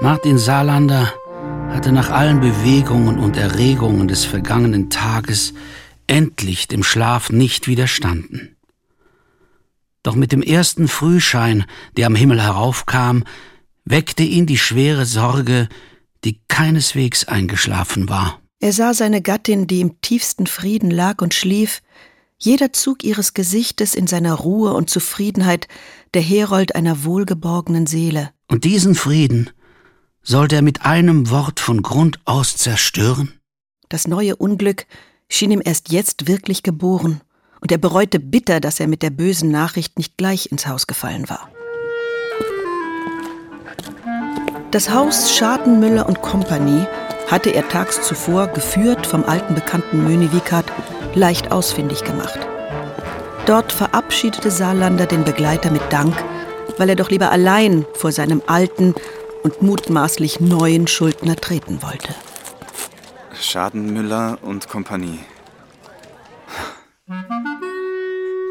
Martin Saarlander hatte nach allen Bewegungen und Erregungen des vergangenen Tages endlich dem Schlaf nicht widerstanden. Doch mit dem ersten Frühschein, der am Himmel heraufkam, weckte ihn die schwere Sorge, die keineswegs eingeschlafen war. Er sah seine Gattin, die im tiefsten Frieden lag und schlief, jeder Zug ihres Gesichtes in seiner Ruhe und Zufriedenheit der Herold einer wohlgeborgenen Seele. Und diesen Frieden sollte er mit einem Wort von Grund aus zerstören? Das neue Unglück schien ihm erst jetzt wirklich geboren, und er bereute bitter, dass er mit der bösen Nachricht nicht gleich ins Haus gefallen war. Das Haus Schadenmüller und Compagnie hatte er tags zuvor, geführt vom alten Bekannten Mönewikat, leicht ausfindig gemacht. Dort verabschiedete Saarlander den Begleiter mit Dank, weil er doch lieber allein vor seinem alten und mutmaßlich neuen Schuldner treten wollte. Schadenmüller und Kompanie.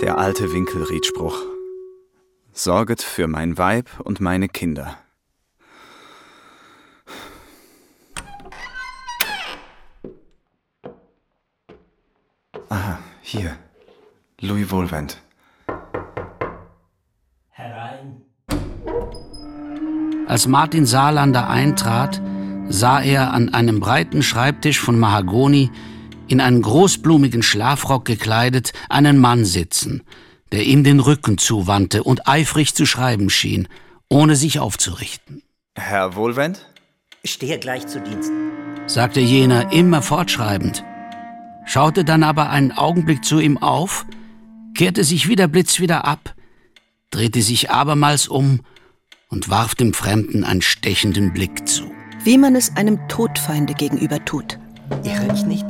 Der alte Winkelriedspruch. Sorget für mein Weib und meine Kinder. Aha, hier. Louis Wohlwend. Herein. Als Martin Saarlander eintrat, sah er an einem breiten Schreibtisch von Mahagoni in einen großblumigen Schlafrock gekleidet einen Mann sitzen, der ihm den Rücken zuwandte und eifrig zu schreiben schien, ohne sich aufzurichten. Herr Wohlwend? Ich stehe gleich zu Dienst, sagte jener immer fortschreibend, schaute dann aber einen Augenblick zu ihm auf, kehrte sich wieder blitzwieder ab, drehte sich abermals um und warf dem Fremden einen stechenden Blick zu. Wie man es einem Todfeinde gegenüber tut. Irre ich nicht?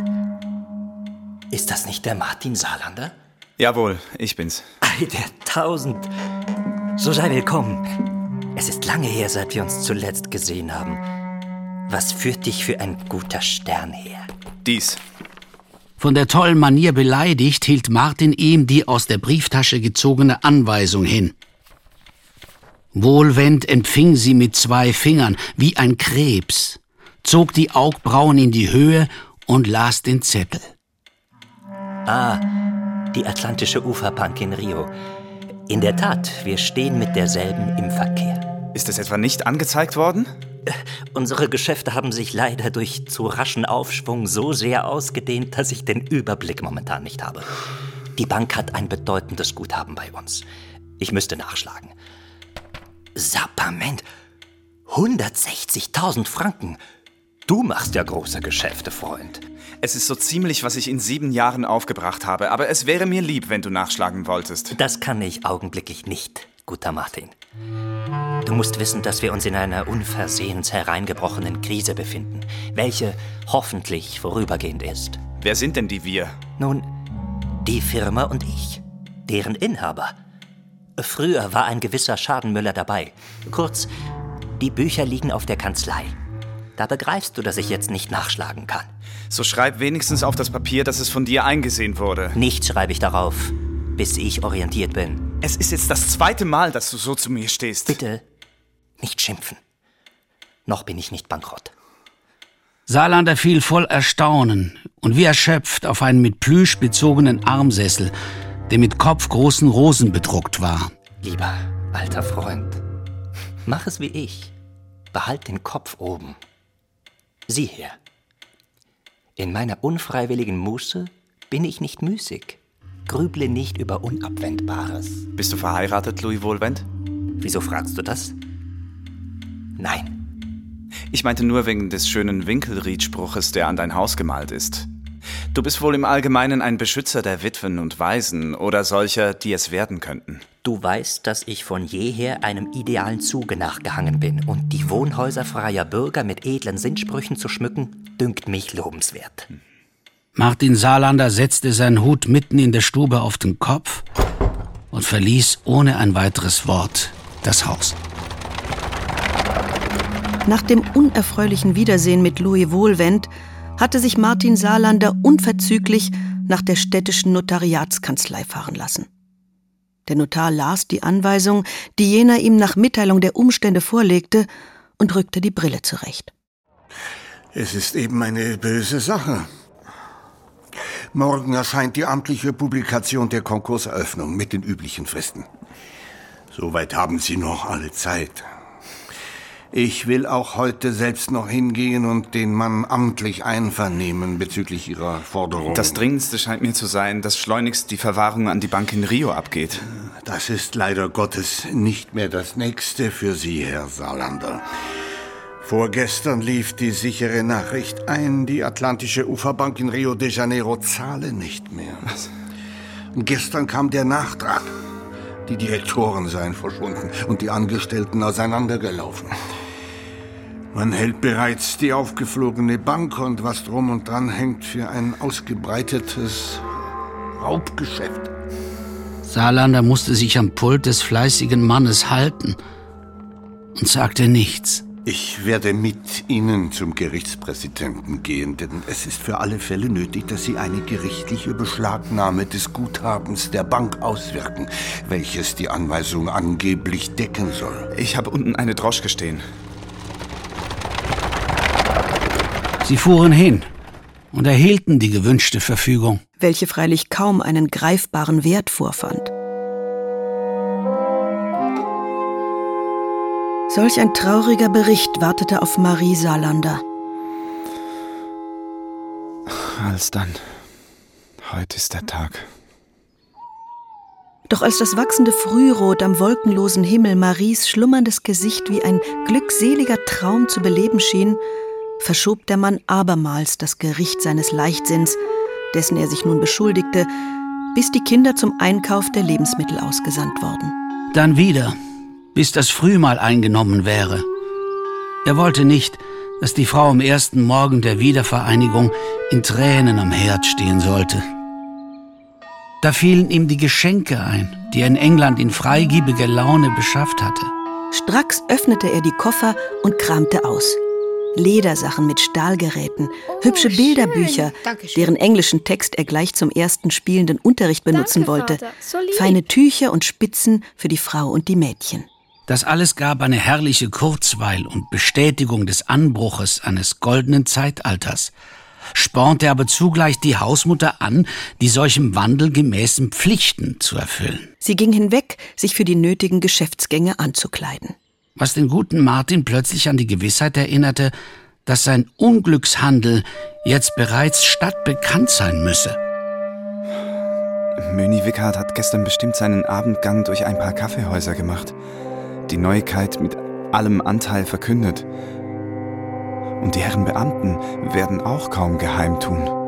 Ist das nicht der Martin Saarlander? Jawohl, ich bin's. Ei, der Tausend. So sei willkommen. Es ist lange her, seit wir uns zuletzt gesehen haben. Was führt dich für ein guter Stern her? Dies. Von der tollen Manier beleidigt, hielt Martin ihm die aus der Brieftasche gezogene Anweisung hin. Wohlwend empfing sie mit zwei Fingern, wie ein Krebs, zog die Augbrauen in die Höhe und las den Zettel. Ah, die Atlantische Uferbank in Rio. In der Tat, wir stehen mit derselben im Verkehr. Ist es etwa nicht angezeigt worden? Äh, unsere Geschäfte haben sich leider durch zu raschen Aufschwung so sehr ausgedehnt, dass ich den Überblick momentan nicht habe. Die Bank hat ein bedeutendes Guthaben bei uns. Ich müsste nachschlagen. Sapperment. 160.000 Franken. Du machst ja große Geschäfte, Freund. Es ist so ziemlich, was ich in sieben Jahren aufgebracht habe, aber es wäre mir lieb, wenn du nachschlagen wolltest. Das kann ich augenblicklich nicht, guter Martin. Du musst wissen, dass wir uns in einer unversehens hereingebrochenen Krise befinden, welche hoffentlich vorübergehend ist. Wer sind denn die wir? Nun, die Firma und ich, deren Inhaber. Früher war ein gewisser Schadenmüller dabei. Kurz, die Bücher liegen auf der Kanzlei. Da begreifst du, dass ich jetzt nicht nachschlagen kann. So schreib wenigstens auf das Papier, dass es von dir eingesehen wurde. Nichts schreibe ich darauf, bis ich orientiert bin. Es ist jetzt das zweite Mal, dass du so zu mir stehst. Bitte nicht schimpfen. Noch bin ich nicht bankrott. Saarlander fiel voll Erstaunen und wie erschöpft auf einen mit Plüsch bezogenen Armsessel, der mit kopfgroßen Rosen bedruckt war. Lieber alter Freund, mach es wie ich. Behalt den Kopf oben. Sieh her. In meiner unfreiwilligen Muße bin ich nicht müßig. Grüble nicht über Unabwendbares. Bist du verheiratet, Louis Wohlwend? Wieso fragst du das? Nein. Ich meinte nur wegen des schönen Winkelriedspruches, der an dein Haus gemalt ist. Du bist wohl im Allgemeinen ein Beschützer der Witwen und Waisen oder solcher, die es werden könnten. Du weißt, dass ich von jeher einem idealen Zuge nachgehangen bin und die Wohnhäuser freier Bürger mit edlen Sinnsprüchen zu schmücken, dünkt mich lobenswert. Martin Saarlander setzte seinen Hut mitten in der Stube auf den Kopf und verließ ohne ein weiteres Wort das Haus. Nach dem unerfreulichen Wiedersehen mit Louis Wohlwend hatte sich Martin Saarlander unverzüglich nach der städtischen Notariatskanzlei fahren lassen. Der Notar las die Anweisung, die jener ihm nach Mitteilung der Umstände vorlegte, und rückte die Brille zurecht. Es ist eben eine böse Sache. Morgen erscheint die amtliche Publikation der Konkurseröffnung mit den üblichen Fristen. Soweit haben Sie noch alle Zeit. Ich will auch heute selbst noch hingehen und den Mann amtlich einvernehmen bezüglich Ihrer Forderung. Das Dringendste scheint mir zu sein, dass schleunigst die Verwahrung an die Bank in Rio abgeht. Das ist leider Gottes nicht mehr das Nächste für Sie, Herr Saarlander. Vorgestern lief die sichere Nachricht ein, die Atlantische Uferbank in Rio de Janeiro zahle nicht mehr. Was? Und gestern kam der Nachtrag. Die Direktoren seien verschwunden und die Angestellten auseinandergelaufen. Man hält bereits die aufgeflogene Bank und was drum und dran hängt für ein ausgebreitetes Raubgeschäft. Saarlander musste sich am Pult des fleißigen Mannes halten und sagte nichts. Ich werde mit Ihnen zum Gerichtspräsidenten gehen, denn es ist für alle Fälle nötig, dass Sie eine gerichtliche Beschlagnahme des Guthabens der Bank auswirken, welches die Anweisung angeblich decken soll. Ich habe unten eine Droschke stehen. Sie fuhren hin und erhielten die gewünschte Verfügung, welche freilich kaum einen greifbaren Wert vorfand. Solch ein trauriger Bericht wartete auf Marie Salander. Alsdann. Heute ist der Tag. Doch als das wachsende Frührot am wolkenlosen Himmel Maries schlummerndes Gesicht wie ein glückseliger Traum zu beleben schien, verschob der Mann abermals das Gericht seines Leichtsinns, dessen er sich nun beschuldigte, bis die Kinder zum Einkauf der Lebensmittel ausgesandt wurden. Dann wieder, bis das Frühmahl eingenommen wäre. Er wollte nicht, dass die Frau am ersten Morgen der Wiedervereinigung in Tränen am Herd stehen sollte. Da fielen ihm die Geschenke ein, die er in England in freigebiger Laune beschafft hatte. Stracks öffnete er die Koffer und kramte aus. Ledersachen mit Stahlgeräten, oh, hübsche Bilderbücher, deren englischen Text er gleich zum ersten spielenden Unterricht benutzen Danke, wollte, so feine Tücher und Spitzen für die Frau und die Mädchen. Das alles gab eine herrliche Kurzweil und Bestätigung des Anbruches eines goldenen Zeitalters, spornte aber zugleich die Hausmutter an, die solchem Wandel gemäßen Pflichten zu erfüllen. Sie ging hinweg, sich für die nötigen Geschäftsgänge anzukleiden. Was den guten Martin plötzlich an die Gewissheit erinnerte, dass sein Unglückshandel jetzt bereits stadtbekannt sein müsse. Möni Wickhardt hat gestern bestimmt seinen Abendgang durch ein paar Kaffeehäuser gemacht die Neuigkeit mit allem Anteil verkündet. Und die Herren Beamten werden auch kaum geheim tun.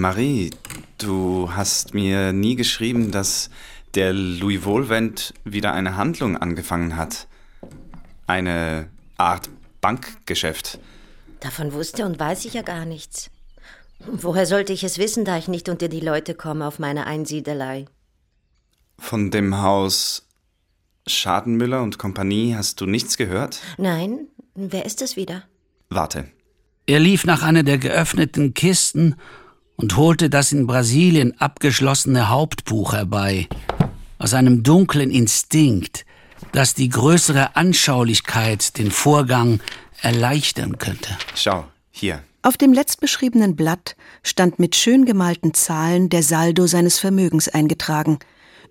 Marie, du hast mir nie geschrieben, dass der Louis Wohlwend wieder eine Handlung angefangen hat. Eine Art Bankgeschäft. Davon wusste und weiß ich ja gar nichts. Woher sollte ich es wissen, da ich nicht unter die Leute komme auf meine Einsiedelei? Von dem Haus Schadenmüller und Kompanie hast du nichts gehört? Nein. Wer ist es wieder? Warte. Er lief nach einer der geöffneten Kisten und holte das in Brasilien abgeschlossene Hauptbuch herbei. Aus einem dunklen Instinkt, das die größere Anschaulichkeit den Vorgang erleichtern könnte. Schau, hier. Auf dem letztbeschriebenen Blatt stand mit schön gemalten Zahlen der Saldo seines Vermögens eingetragen,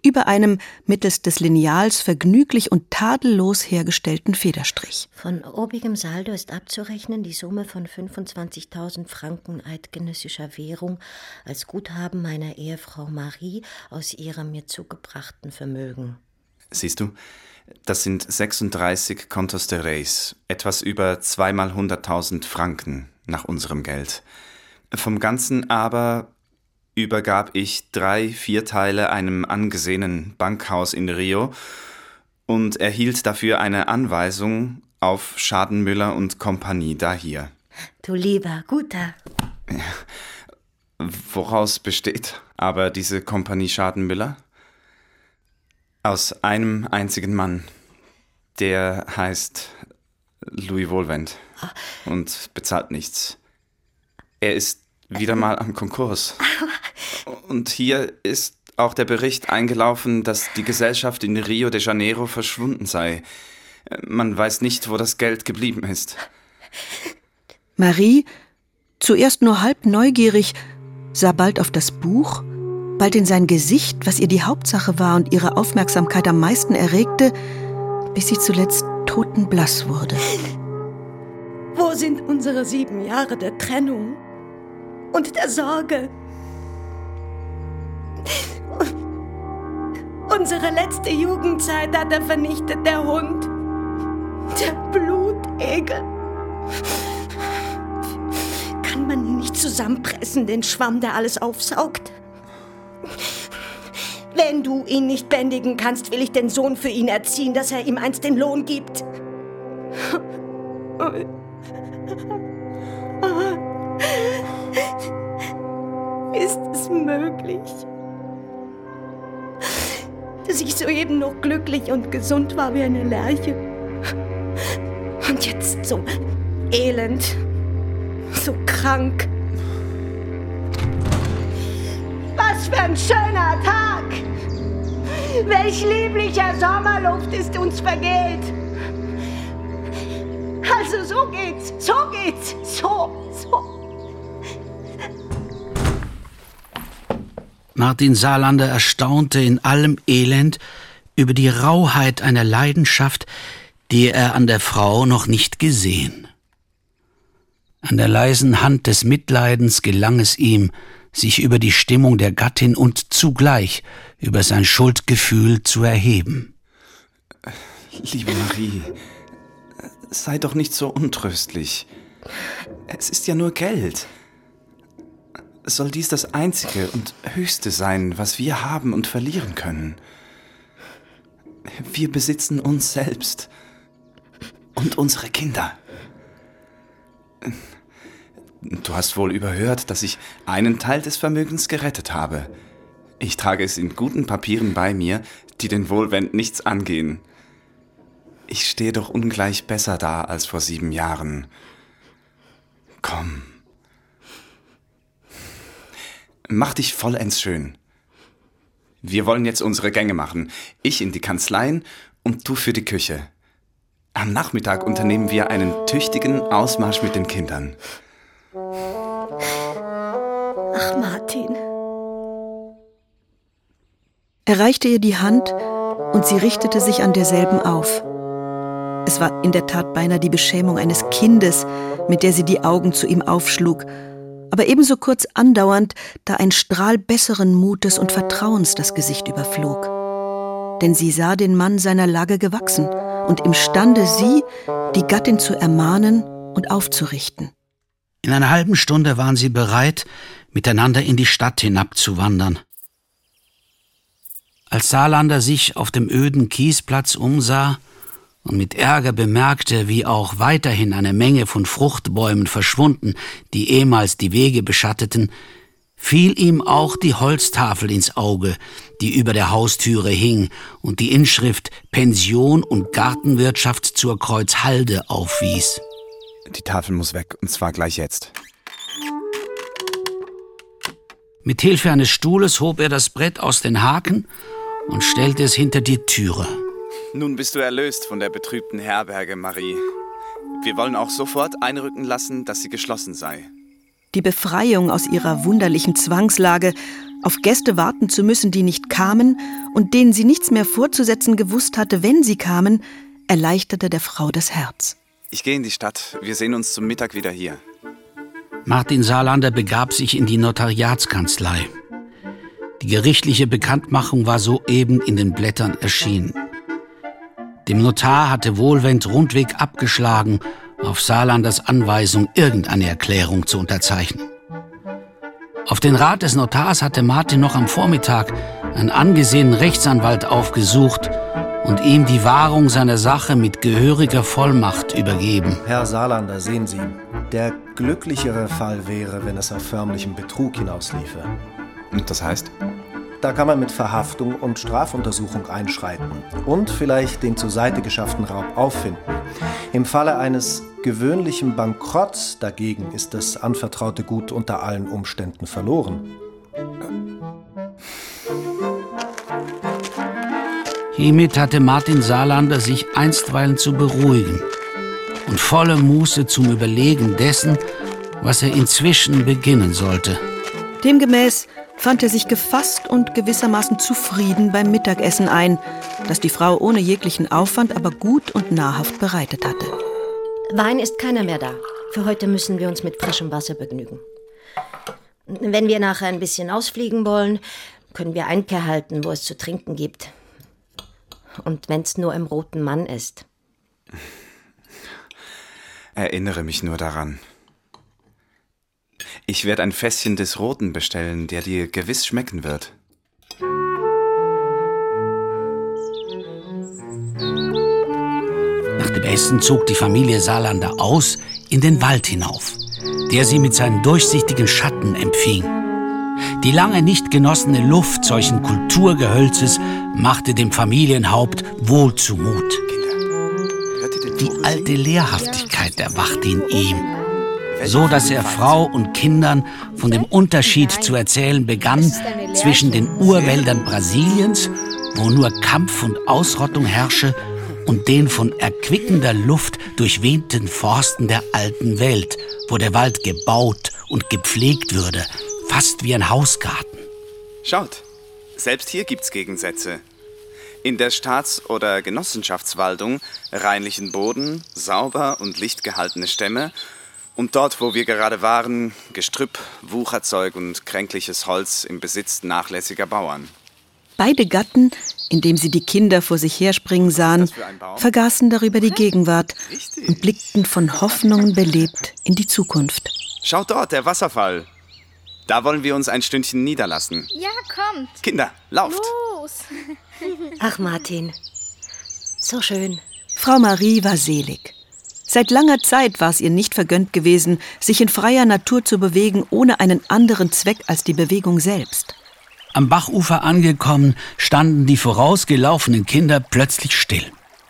über einem mittels des Lineals vergnüglich und tadellos hergestellten Federstrich. Von obigem Saldo ist abzurechnen die Summe von 25.000 Franken eidgenössischer Währung als Guthaben meiner Ehefrau Marie aus ihrem mir zugebrachten Vermögen. Siehst du, das sind 36 Contos de Reis, etwas über zweimal 100.000 Franken nach unserem Geld. Vom Ganzen aber übergab ich drei Vierteile einem angesehenen Bankhaus in Rio und erhielt dafür eine Anweisung auf Schadenmüller und Kompanie da hier. Du lieber, guter. Woraus besteht aber diese Kompanie Schadenmüller? Aus einem einzigen Mann. Der heißt Louis Wohlwend und bezahlt nichts. Er ist wieder mal am Konkurs. Und hier ist auch der Bericht eingelaufen, dass die Gesellschaft in Rio de Janeiro verschwunden sei. Man weiß nicht, wo das Geld geblieben ist. Marie, zuerst nur halb neugierig, sah bald auf das Buch, bald in sein Gesicht, was ihr die Hauptsache war und ihre Aufmerksamkeit am meisten erregte, bis sie zuletzt totenblass wurde. Wo sind unsere sieben Jahre der Trennung und der Sorge? Unsere letzte Jugendzeit hat er vernichtet, der Hund. Der Blutegel. Kann man ihn nicht zusammenpressen, den Schwamm, der alles aufsaugt? Wenn du ihn nicht bändigen kannst, will ich den Sohn für ihn erziehen, dass er ihm einst den Lohn gibt. Möglich, dass ich soeben noch glücklich und gesund war wie eine Lerche und jetzt so elend, so krank? Was für ein schöner Tag! Welch lieblicher Sommerluft ist uns vergeht! Also so geht's, so geht's, so, Martin Saarlander erstaunte in allem Elend über die Rauheit einer Leidenschaft, die er an der Frau noch nicht gesehen. An der leisen Hand des Mitleidens gelang es ihm, sich über die Stimmung der Gattin und zugleich über sein Schuldgefühl zu erheben. Liebe Marie, sei doch nicht so untröstlich. Es ist ja nur Geld. Soll dies das Einzige und Höchste sein, was wir haben und verlieren können? Wir besitzen uns selbst und unsere Kinder. Du hast wohl überhört, dass ich einen Teil des Vermögens gerettet habe. Ich trage es in guten Papieren bei mir, die den Wohlwend nichts angehen. Ich stehe doch ungleich besser da als vor sieben Jahren. Komm. Mach dich vollends schön. Wir wollen jetzt unsere Gänge machen. Ich in die Kanzleien und du für die Küche. Am Nachmittag unternehmen wir einen tüchtigen Ausmarsch mit den Kindern. Ach, Martin. Er reichte ihr die Hand und sie richtete sich an derselben auf. Es war in der Tat beinahe die Beschämung eines Kindes, mit der sie die Augen zu ihm aufschlug, aber ebenso kurz andauernd, da ein Strahl besseren Mutes und Vertrauens das Gesicht überflog. Denn sie sah den Mann seiner Lage gewachsen und imstande, sie, die Gattin, zu ermahnen und aufzurichten. In einer halben Stunde waren sie bereit, miteinander in die Stadt hinabzuwandern. Als Saarlander sich auf dem öden Kiesplatz umsah und mit Ärger bemerkte, wie auch weiterhin eine Menge von Fruchtbäumen verschwunden, die ehemals die Wege beschatteten, fiel ihm auch die Holztafel ins Auge, die über der Haustüre hing und die Inschrift Pension und Gartenwirtschaft zur Kreuzhalde aufwies. Die Tafel muss weg, und zwar gleich jetzt. Mit Hilfe eines Stuhles hob er das Brett aus den Haken und stellte es hinter die Türe. Nun bist du erlöst von der betrübten Herberge, Marie. Wir wollen auch sofort einrücken lassen, dass sie geschlossen sei. Die Befreiung aus ihrer wunderlichen Zwangslage, auf Gäste warten zu müssen, die nicht kamen und denen sie nichts mehr vorzusetzen gewusst hatte, wenn sie kamen, erleichterte der Frau das Herz. Ich gehe in die Stadt. Wir sehen uns zum Mittag wieder hier. Martin Saarlander begab sich in die Notariatskanzlei. Die gerichtliche Bekanntmachung war soeben in den Blättern erschienen. Dem Notar hatte Wohlwend rundweg abgeschlagen, auf Saarlanders Anweisung irgendeine Erklärung zu unterzeichnen. Auf den Rat des Notars hatte Martin noch am Vormittag einen angesehenen Rechtsanwalt aufgesucht und ihm die Wahrung seiner Sache mit gehöriger Vollmacht übergeben. Herr Saarlander, sehen Sie, der glücklichere Fall wäre, wenn es auf förmlichen Betrug hinausliefe. Und das heißt? Da kann man mit Verhaftung und Strafuntersuchung einschreiten und vielleicht den zur Seite geschafften Raub auffinden. Im Falle eines gewöhnlichen Bankrotts dagegen ist das anvertraute Gut unter allen Umständen verloren. Hiermit hatte Martin Saarlander sich einstweilen zu beruhigen und volle Muße zum Überlegen dessen, was er inzwischen beginnen sollte. Demgemäß fand er sich gefasst und gewissermaßen zufrieden beim Mittagessen ein, das die Frau ohne jeglichen Aufwand aber gut und nahrhaft bereitet hatte. Wein ist keiner mehr da. Für heute müssen wir uns mit frischem Wasser begnügen. Wenn wir nachher ein bisschen ausfliegen wollen, können wir Einkehr halten, wo es zu trinken gibt. Und wenn's nur im roten Mann ist. Erinnere mich nur daran. Ich werde ein Fässchen des Roten bestellen, der dir gewiss schmecken wird. Nach dem Essen zog die Familie Saarlander aus in den Wald hinauf, der sie mit seinen durchsichtigen Schatten empfing. Die lange nicht genossene Luft solchen Kulturgehölzes machte dem Familienhaupt wohl zumut. Die alte Lehrhaftigkeit erwachte in ihm, so dass er Frau und Kindern von dem Unterschied zu erzählen begann zwischen den Urwäldern Brasiliens, wo nur Kampf und Ausrottung herrsche, und den von erquickender Luft durchwehten Forsten der alten Welt, wo der Wald gebaut und gepflegt würde, fast wie ein Hausgarten. Schaut, selbst hier gibt's Gegensätze. In der Staats- oder Genossenschaftswaldung reinlichen Boden, sauber und licht gehaltene Stämme und dort, wo wir gerade waren, Gestrüpp, Wucherzeug und kränkliches Holz im Besitz nachlässiger Bauern. Beide Gatten, indem sie die Kinder vor sich herspringen sahen, vergaßen darüber die Gegenwart und blickten von Hoffnungen belebt in die Zukunft. Schaut dort, der Wasserfall. Da wollen wir uns ein Stündchen niederlassen. Ja, kommt. Kinder, lauft. Los. Ach, Martin. So schön. Frau Marie war selig. Seit langer Zeit war es ihr nicht vergönnt gewesen, sich in freier Natur zu bewegen, ohne einen anderen Zweck als die Bewegung selbst. Am Bachufer angekommen, standen die vorausgelaufenen Kinder plötzlich still.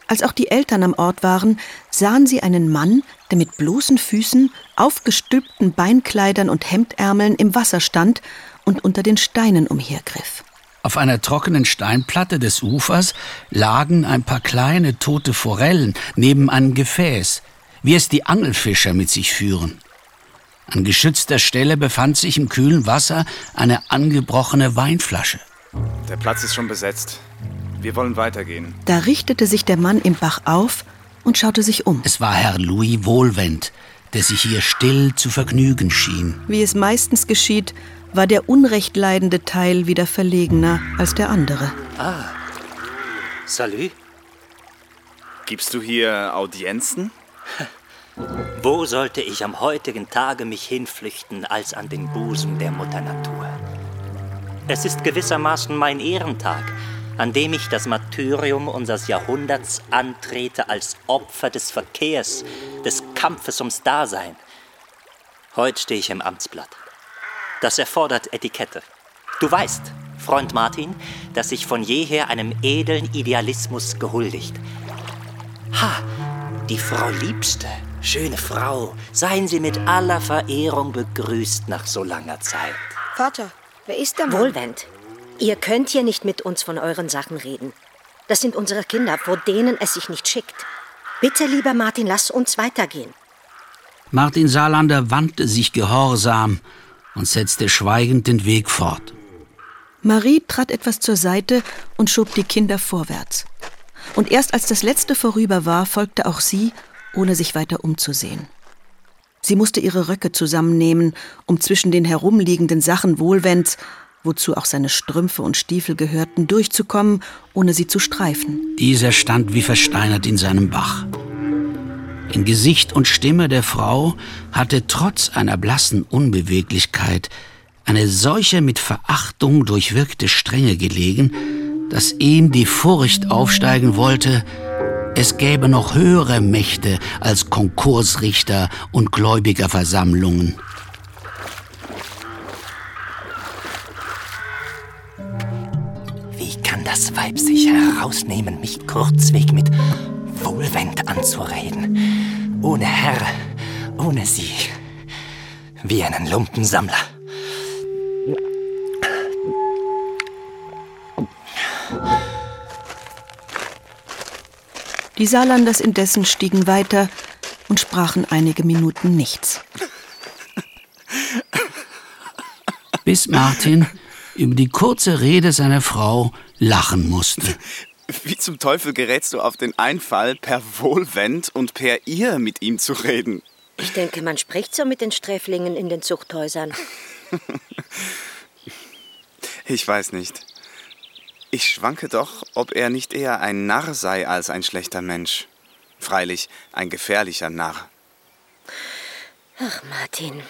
Als auch die Eltern am Ort waren, sahen sie einen Mann, der mit bloßen Füßen, aufgestülpten Beinkleidern und Hemdärmeln im Wasser stand und unter den Steinen umhergriff. Auf einer trockenen Steinplatte des Ufers lagen ein paar kleine tote Forellen neben einem Gefäß, wie es die Angelfischer mit sich führen. An geschützter Stelle befand sich im kühlen Wasser eine angebrochene Weinflasche. Der Platz ist schon besetzt. Wir wollen weitergehen. Da richtete sich der Mann im Bach auf und schaute sich um. Es war Herr Louis Wohlwend, der sich hier still zu vergnügen schien. Wie es meistens geschieht, war der unrecht leidende Teil wieder verlegener als der andere. Ah, salut. Gibst du hier Audienzen? Wo sollte ich am heutigen Tage mich hinflüchten als an den Busen der Mutter Natur? Es ist gewissermaßen mein Ehrentag, an dem ich das Martyrium unseres Jahrhunderts antrete als Opfer des Verkehrs, des Kampfes ums Dasein. Heute stehe ich im Amtsblatt. Das erfordert Etikette. Du weißt, Freund Martin, dass ich von jeher einem edlen Idealismus gehuldigt. Ha, die Frau Liebste, schöne Frau, seien Sie mit aller Verehrung begrüßt nach so langer Zeit. Vater, wer ist der Mann? Wohlwend, ihr könnt hier nicht mit uns von euren Sachen reden. Das sind unsere Kinder, vor denen es sich nicht schickt. Bitte, lieber Martin, lass uns weitergehen. Martin Saarlander wandte sich gehorsam und setzte schweigend den Weg fort. Marie trat etwas zur Seite und schob die Kinder vorwärts. Und erst als das letzte vorüber war, folgte auch sie, ohne sich weiter umzusehen. Sie musste ihre Röcke zusammennehmen, um zwischen den herumliegenden Sachen Wohlwends, wozu auch seine Strümpfe und Stiefel gehörten, durchzukommen, ohne sie zu streifen. Dieser stand wie versteinert in seinem Bach. In Gesicht und Stimme der Frau hatte trotz einer blassen Unbeweglichkeit eine solche mit Verachtung durchwirkte Strenge gelegen, dass ihm die Furcht aufsteigen wollte, es gäbe noch höhere Mächte als Konkursrichter und Gläubigerversammlungen. Wie kann das Weib sich herausnehmen, mich kurzweg mit Wohlwend anzureden? Ohne Herr, ohne sie. Wie einen Lumpensammler. Die Saarlanders indessen stiegen weiter und sprachen einige Minuten nichts. Bis Martin über die kurze Rede seiner Frau lachen musste. Wie zum Teufel gerätst du auf den Einfall, per Wohlwend und per ihr mit ihm zu reden? Ich denke, man spricht so mit den Sträflingen in den Zuchthäusern. ich weiß nicht. Ich schwanke doch, ob er nicht eher ein Narr sei als ein schlechter Mensch. Freilich ein gefährlicher Narr. Ach, Martin,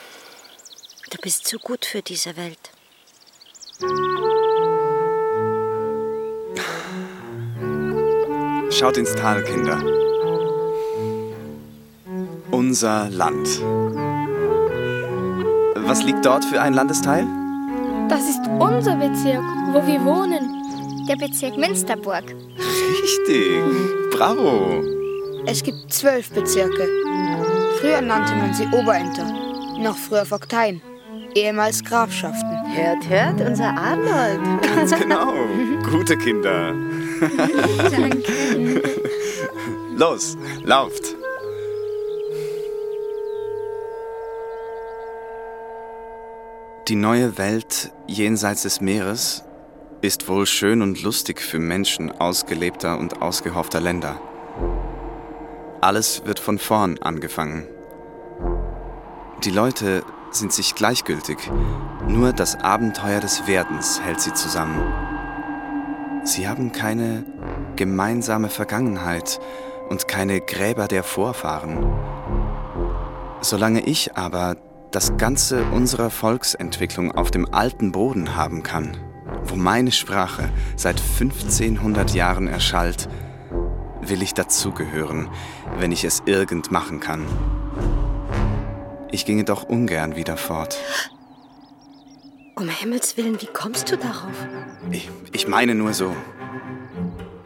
du bist zu gut für diese Welt. Schaut ins Tal, Kinder. Unser Land. Was liegt dort für ein Landesteil? Das ist unser Bezirk, wo wir wohnen. Der Bezirk Münsterburg. Richtig. Bravo. Es gibt zwölf Bezirke. Früher nannte man sie Oberämter. Noch früher Vogteien. Ehemals Grafschaften. Hört, hört, unser Arnold. Ganz genau. Gute Kinder. Danke. Los, lauft. Die neue Welt jenseits des Meeres ist wohl schön und lustig für Menschen ausgelebter und ausgehoffter Länder. Alles wird von vorn angefangen. Die Leute sind sich gleichgültig, nur das Abenteuer des Werdens hält sie zusammen. Sie haben keine gemeinsame Vergangenheit und keine Gräber der Vorfahren. Solange ich aber das Ganze unserer Volksentwicklung auf dem alten Boden haben kann, wo meine Sprache seit 1500 Jahren erschallt, will ich dazugehören, wenn ich es irgend machen kann. Ich ginge doch ungern wieder fort. Um Himmels Willen, wie kommst du darauf? Ich, ich meine nur so.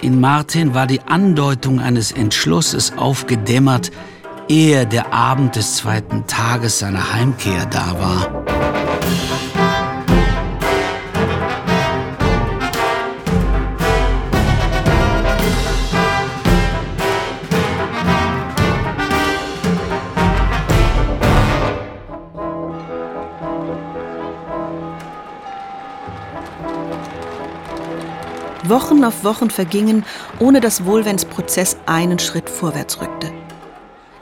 In Martin war die Andeutung eines Entschlusses aufgedämmert, ehe der Abend des zweiten Tages seiner Heimkehr da war. Wochen auf Wochen vergingen, ohne dass Wohlwens Prozess einen Schritt vorwärts rückte.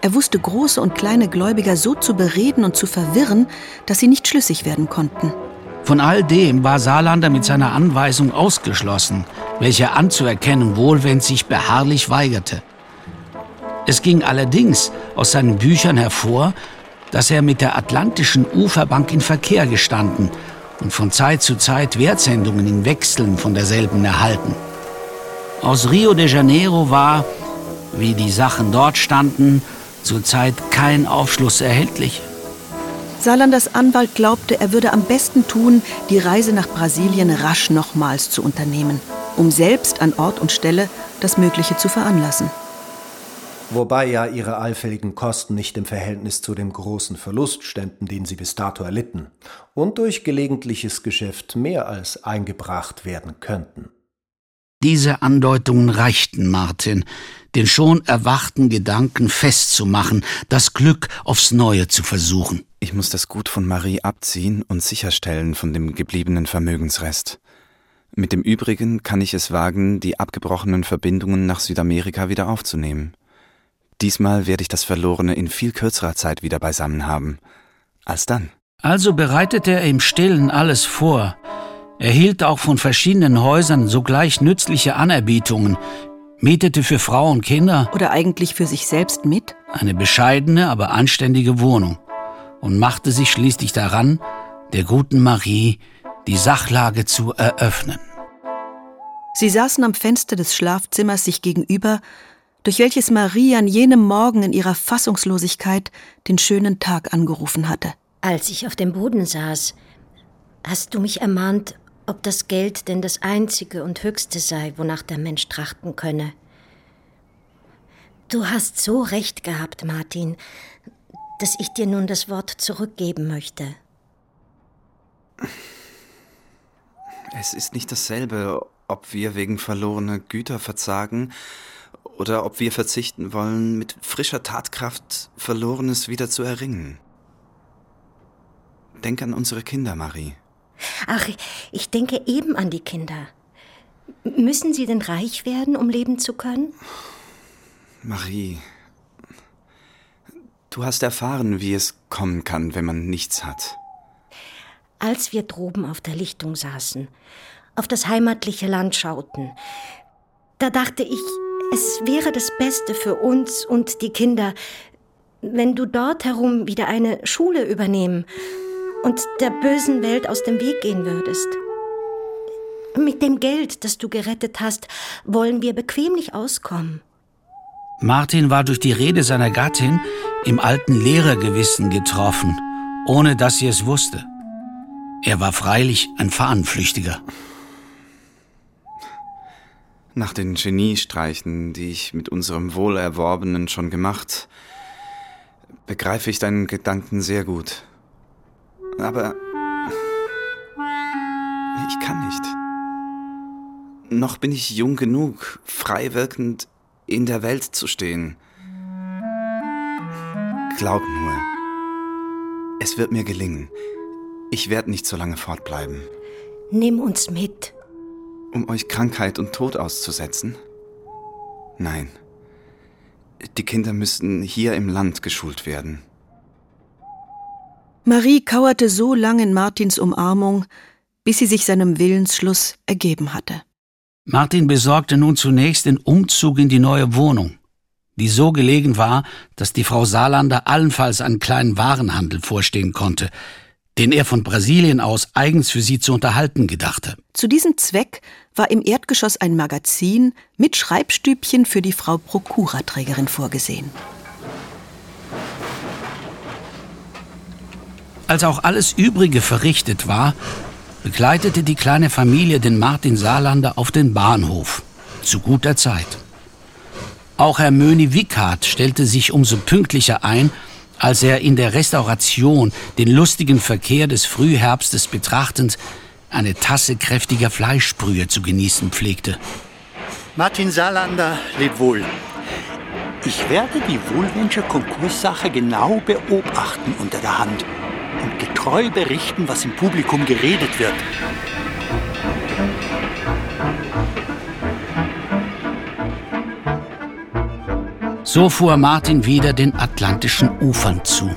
Er wusste große und kleine Gläubiger so zu bereden und zu verwirren, dass sie nicht schlüssig werden konnten. Von all dem war Saarlander mit seiner Anweisung ausgeschlossen, welche anzuerkennen Wohlwend sich beharrlich weigerte. Es ging allerdings aus seinen Büchern hervor, dass er mit der Atlantischen Uferbank in Verkehr gestanden und von Zeit zu Zeit Wertsendungen in Wechseln von derselben erhalten. Aus Rio de Janeiro war, wie die Sachen dort standen, zurzeit kein Aufschluss erhältlich. Saarlanders Anwalt glaubte, er würde am besten tun, die Reise nach Brasilien rasch nochmals zu unternehmen, um selbst an Ort und Stelle das Mögliche zu veranlassen. Wobei ja ihre allfälligen Kosten nicht im Verhältnis zu dem großen Verlust ständen, den sie bis dato erlitten, und durch gelegentliches Geschäft mehr als eingebracht werden könnten. Diese Andeutungen reichten Martin, den schon erwachten Gedanken festzumachen, das Glück aufs Neue zu versuchen. Ich muss das Gut von Marie abziehen und sicherstellen von dem gebliebenen Vermögensrest. Mit dem übrigen kann ich es wagen, die abgebrochenen Verbindungen nach Südamerika wieder aufzunehmen. Diesmal werde ich das Verlorene in viel kürzerer Zeit wieder beisammen haben. Als dann. Also bereitete er im Stillen alles vor, erhielt auch von verschiedenen Häusern sogleich nützliche Anerbietungen, mietete für Frau und Kinder Oder eigentlich für sich selbst mit? eine bescheidene, aber anständige Wohnung und machte sich schließlich daran, der guten Marie die Sachlage zu eröffnen. Sie saßen am Fenster des Schlafzimmers sich gegenüber, durch welches Marie an jenem Morgen in ihrer Fassungslosigkeit den schönen Tag angerufen hatte. Als ich auf dem Boden saß, hast du mich ermahnt, ob das Geld denn das einzige und höchste sei, wonach der Mensch trachten könne. Du hast so recht gehabt, Martin, dass ich dir nun das Wort zurückgeben möchte. Es ist nicht dasselbe, ob wir wegen verlorener Güter verzagen oder ob wir verzichten wollen, mit frischer Tatkraft Verlorenes wieder zu erringen. Denk an unsere Kinder, Marie. Ach, ich denke eben an die Kinder. Müssen sie denn reich werden, um leben zu können? Marie, du hast erfahren, wie es kommen kann, wenn man nichts hat. Als wir droben auf der Lichtung saßen, auf das heimatliche Land schauten, da dachte ich, es wäre das Beste für uns und die Kinder, wenn du dort herum wieder eine Schule übernehmen und der bösen Welt aus dem Weg gehen würdest. Mit dem Geld, das du gerettet hast, wollen wir bequemlich auskommen. Martin war durch die Rede seiner Gattin im alten Lehrergewissen getroffen, ohne dass sie es wusste. Er war freilich ein Fahnenflüchtiger. Nach den Geniestreichen, die ich mit unserem Wohlerworbenen schon gemacht, begreife ich deinen Gedanken sehr gut. Aber ich kann nicht. Noch bin ich jung genug, frei wirkend in der Welt zu stehen. Glaub nur, es wird mir gelingen. Ich werde nicht so lange fortbleiben. Nimm uns mit. Um euch Krankheit und Tod auszusetzen? Nein. Die Kinder müssten hier im Land geschult werden. Marie kauerte so lang in Martins Umarmung, bis sie sich seinem Willensschluss ergeben hatte. Martin besorgte nun zunächst den Umzug in die neue Wohnung, die so gelegen war, dass die Frau Saarlander allenfalls einen kleinen Warenhandel vorstehen konnte, den er von Brasilien aus eigens für sie zu unterhalten gedachte. Zu diesem Zweck war im Erdgeschoss ein Magazin mit Schreibstübchen für die Frau Prokuraträgerin vorgesehen. Als auch alles Übrige verrichtet war, begleitete die kleine Familie den Martin Saarlander auf den Bahnhof. Zu guter Zeit. Auch Herr Möni Wickhardt stellte sich umso pünktlicher ein, als er in der Restauration den lustigen Verkehr des Frühherbstes betrachtend eine Tasse kräftiger Fleischbrühe zu genießen pflegte. Martin Saarlander, leb wohl. Ich werde die Wohlwenscher Konkurssache genau beobachten unter der Hand und getreu berichten, was im Publikum geredet wird. So fuhr Martin wieder den atlantischen Ufern zu.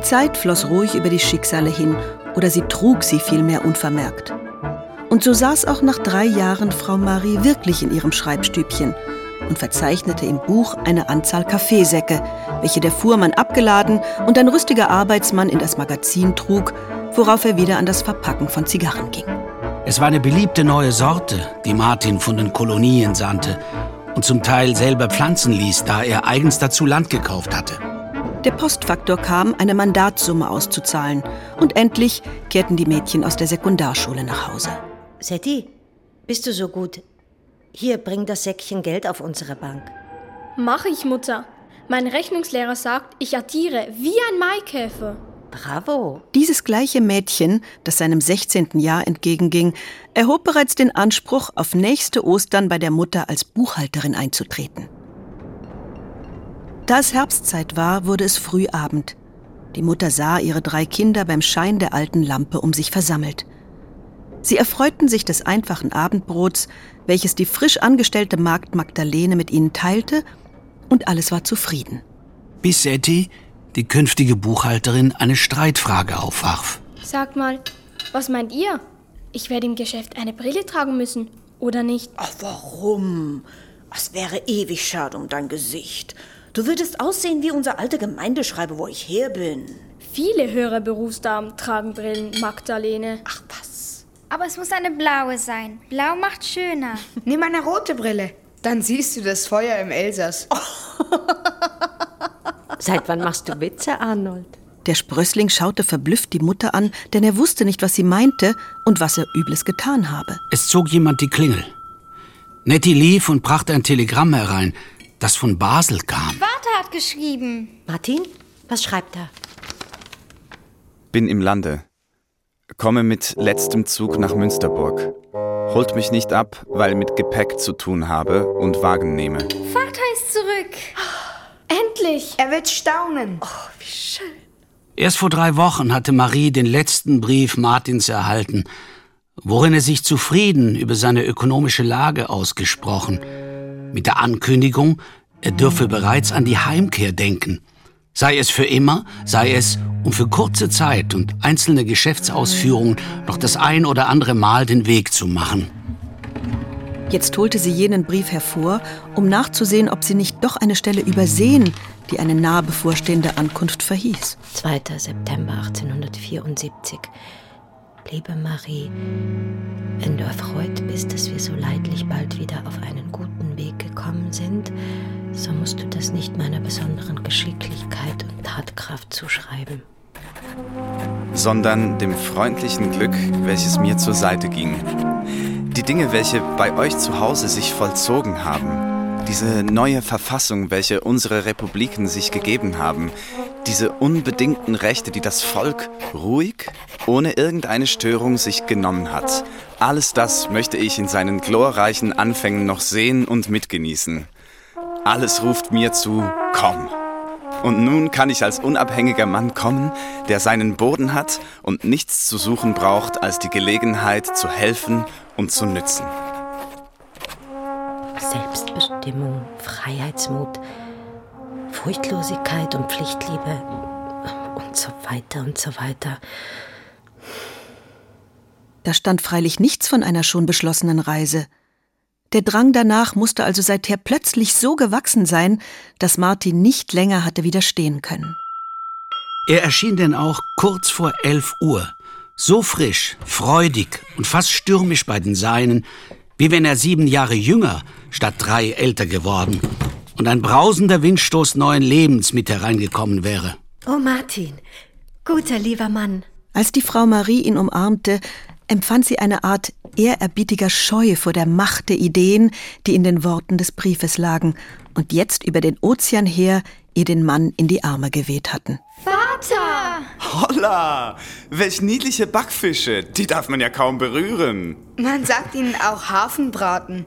Die Zeit floss ruhig über die Schicksale hin oder sie trug sie vielmehr unvermerkt. Und so saß auch nach drei Jahren Frau Marie wirklich in ihrem Schreibstübchen und verzeichnete im Buch eine Anzahl Kaffeesäcke, welche der Fuhrmann abgeladen und ein rüstiger Arbeitsmann in das Magazin trug, worauf er wieder an das Verpacken von Zigarren ging. Es war eine beliebte neue Sorte, die Martin von den Kolonien sandte und zum Teil selber pflanzen ließ, da er eigens dazu Land gekauft hatte. Der Postfaktor kam, eine Mandatssumme auszuzahlen. Und endlich kehrten die Mädchen aus der Sekundarschule nach Hause. Setti, bist du so gut? Hier, bring das Säckchen Geld auf unsere Bank. Mach ich, Mutter. Mein Rechnungslehrer sagt, ich addiere wie ein Maikäfer. Bravo. Dieses gleiche Mädchen, das seinem 16. Jahr entgegenging, erhob bereits den Anspruch, auf nächste Ostern bei der Mutter als Buchhalterin einzutreten. Da es Herbstzeit war, wurde es Frühabend. Die Mutter sah ihre drei Kinder beim Schein der alten Lampe um sich versammelt. Sie erfreuten sich des einfachen Abendbrots, welches die frisch angestellte Magd Magdalene mit ihnen teilte, und alles war zufrieden. Bis Etty, die künftige Buchhalterin, eine Streitfrage aufwarf. Sagt mal, was meint ihr? Ich werde im Geschäft eine Brille tragen müssen, oder nicht? Ach, warum? Es wäre ewig schade um dein Gesicht. Du würdest aussehen wie unser alter Gemeindeschreiber, wo ich her bin. Viele höhere Berufsdamen tragen Brillen, Magdalene. Ach was. Aber es muss eine blaue sein. Blau macht schöner. Nimm eine rote Brille. Dann siehst du das Feuer im Elsass. Seit wann machst du Witze, Arnold? Der Sprössling schaute verblüfft die Mutter an, denn er wusste nicht, was sie meinte und was er Übles getan habe. Es zog jemand die Klingel. Nettie lief und brachte ein Telegramm herein, das von Basel kam. Vater hat geschrieben. Martin, was schreibt er? Bin im Lande. Komme mit letztem Zug nach Münsterburg. Holt mich nicht ab, weil mit Gepäck zu tun habe und Wagen nehme. Vater ist zurück. Endlich! Er wird staunen. Oh, wie schön. Erst vor drei Wochen hatte Marie den letzten Brief Martins erhalten, worin er sich zufrieden über seine ökonomische Lage ausgesprochen, mit der Ankündigung, er dürfe bereits an die Heimkehr denken, sei es für immer, sei es, um für kurze Zeit und einzelne Geschäftsausführungen noch das ein oder andere Mal den Weg zu machen. Jetzt holte sie jenen Brief hervor, um nachzusehen, ob sie nicht doch eine Stelle übersehen, die eine nahe bevorstehende Ankunft verhieß. 2. September 1874. Liebe Marie, wenn du erfreut bist, dass wir so leidlich bald wieder auf einen guten Weg gekommen sind, so musst du das nicht meiner besonderen Geschicklichkeit und Tatkraft zuschreiben. sondern dem freundlichen Glück, welches mir zur Seite ging. Die Dinge, welche bei euch zu Hause sich vollzogen haben, diese neue Verfassung, welche unsere Republiken sich gegeben haben, diese unbedingten Rechte, die das Volk ruhig, ohne irgendeine Störung sich genommen hat, alles das möchte ich in seinen glorreichen Anfängen noch sehen und mitgenießen. Alles ruft mir zu, komm. Und nun kann ich als unabhängiger Mann kommen, der seinen Boden hat und nichts zu suchen braucht, als die Gelegenheit zu helfen und zu nützen. Selbstbestimmung, Freiheitsmut, Furchtlosigkeit und Pflichtliebe und so weiter und so weiter. Da stand freilich nichts von einer schon beschlossenen Reise. Der Drang danach musste also seither plötzlich so gewachsen sein, dass Martin nicht länger hatte widerstehen können. Er erschien denn auch kurz vor elf Uhr, so frisch, freudig und fast stürmisch bei den Seinen, wie wenn er sieben Jahre jünger statt drei älter geworden und ein brausender Windstoß neuen Lebens mit hereingekommen wäre. Oh Martin, guter lieber Mann. Als die Frau Marie ihn umarmte, empfand sie eine Art ehrerbietiger Scheu vor der Macht der Ideen, die in den Worten des Briefes lagen und jetzt über den Ozean her ihr den Mann in die Arme geweht hatten. Vater! Holla! Welch niedliche Backfische! Die darf man ja kaum berühren. Man sagt ihnen auch Hafenbraten.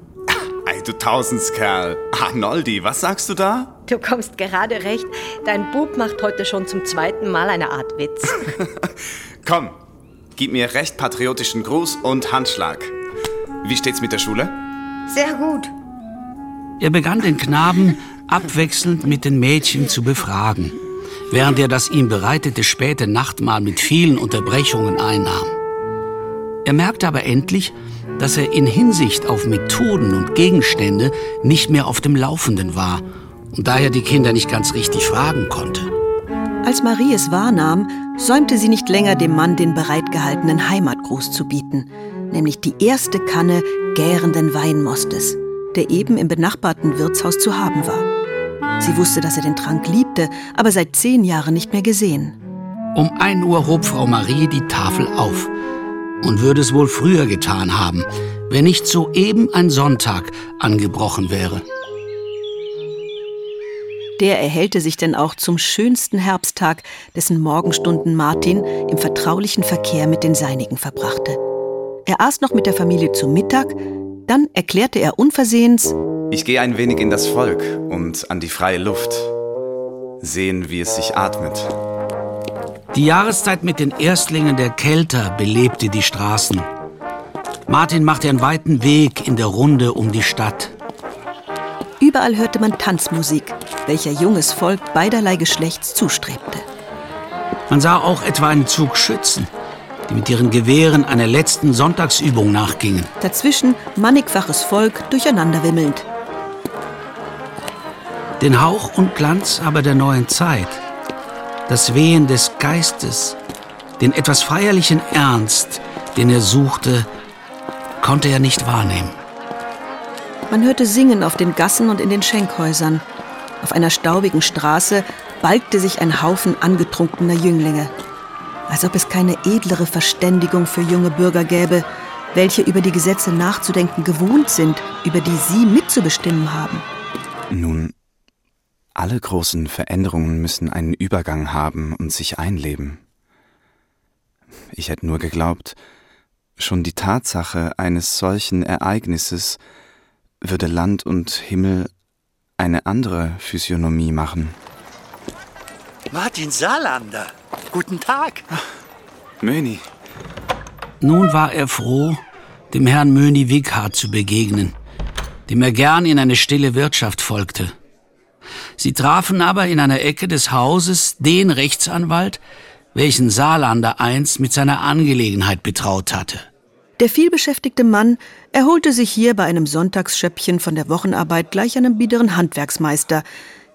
Du Tausendskerl. Arnoldi, was sagst du da? Du kommst gerade recht. Dein Bub macht heute schon zum zweiten Mal eine Art Witz. Komm, gib mir recht patriotischen Gruß und Handschlag. Wie steht's mit der Schule? Sehr gut. Er begann den Knaben abwechselnd mit den Mädchen zu befragen, während er das ihm bereitete späte Nachtmahl mit vielen Unterbrechungen einnahm. Er merkte aber endlich, dass er in Hinsicht auf Methoden und Gegenstände nicht mehr auf dem Laufenden war und daher die Kinder nicht ganz richtig fragen konnte. Als Marie es wahrnahm, säumte sie nicht länger dem Mann den bereitgehaltenen Heimatgruß zu bieten, nämlich die erste Kanne gärenden Weinmostes, der eben im benachbarten Wirtshaus zu haben war. Sie wusste, dass er den Trank liebte, aber seit zehn Jahren nicht mehr gesehen. Um ein Uhr hob Frau Marie die Tafel auf und würde es wohl früher getan haben, wenn nicht soeben ein Sonntag angebrochen wäre. Der erhellte sich denn auch zum schönsten Herbsttag, dessen Morgenstunden Martin im vertraulichen Verkehr mit den Seinigen verbrachte. Er aß noch mit der Familie zu Mittag, dann erklärte er unversehens, Ich gehe ein wenig in das Volk und an die freie Luft. Sehen, wie es sich atmet. Die Jahreszeit mit den Erstlingen der Kelter belebte die Straßen. Martin machte einen weiten Weg in der Runde um die Stadt. Überall hörte man Tanzmusik, welcher junges Volk beiderlei Geschlechts zustrebte. Man sah auch etwa einen Zug Schützen, die mit ihren Gewehren einer letzten Sonntagsübung nachgingen. Dazwischen mannigfaches Volk durcheinanderwimmelnd. Den Hauch und Glanz aber der neuen Zeit, das Wehen des Geistes, den etwas feierlichen Ernst, den er suchte, konnte er nicht wahrnehmen. Man hörte Singen auf den Gassen und in den Schenkhäusern. Auf einer staubigen Straße balgte sich ein Haufen angetrunkener Jünglinge. Als ob es keine edlere Verständigung für junge Bürger gäbe, welche über die Gesetze nachzudenken gewohnt sind, über die sie mitzubestimmen haben. Nun, alle großen Veränderungen müssen einen Übergang haben und sich einleben. Ich hätte nur geglaubt, schon die Tatsache eines solchen Ereignisses würde Land und Himmel eine andere Physiognomie machen. Martin Salander, guten Tag. Möni. Nun war er froh, dem Herrn Möni Wighard zu begegnen, dem er gern in eine stille Wirtschaft folgte. Sie trafen aber in einer Ecke des Hauses den Rechtsanwalt, welchen Salander einst mit seiner Angelegenheit betraut hatte. Der vielbeschäftigte Mann erholte sich hier bei einem Sonntagsschöppchen von der Wochenarbeit gleich einem biederen Handwerksmeister,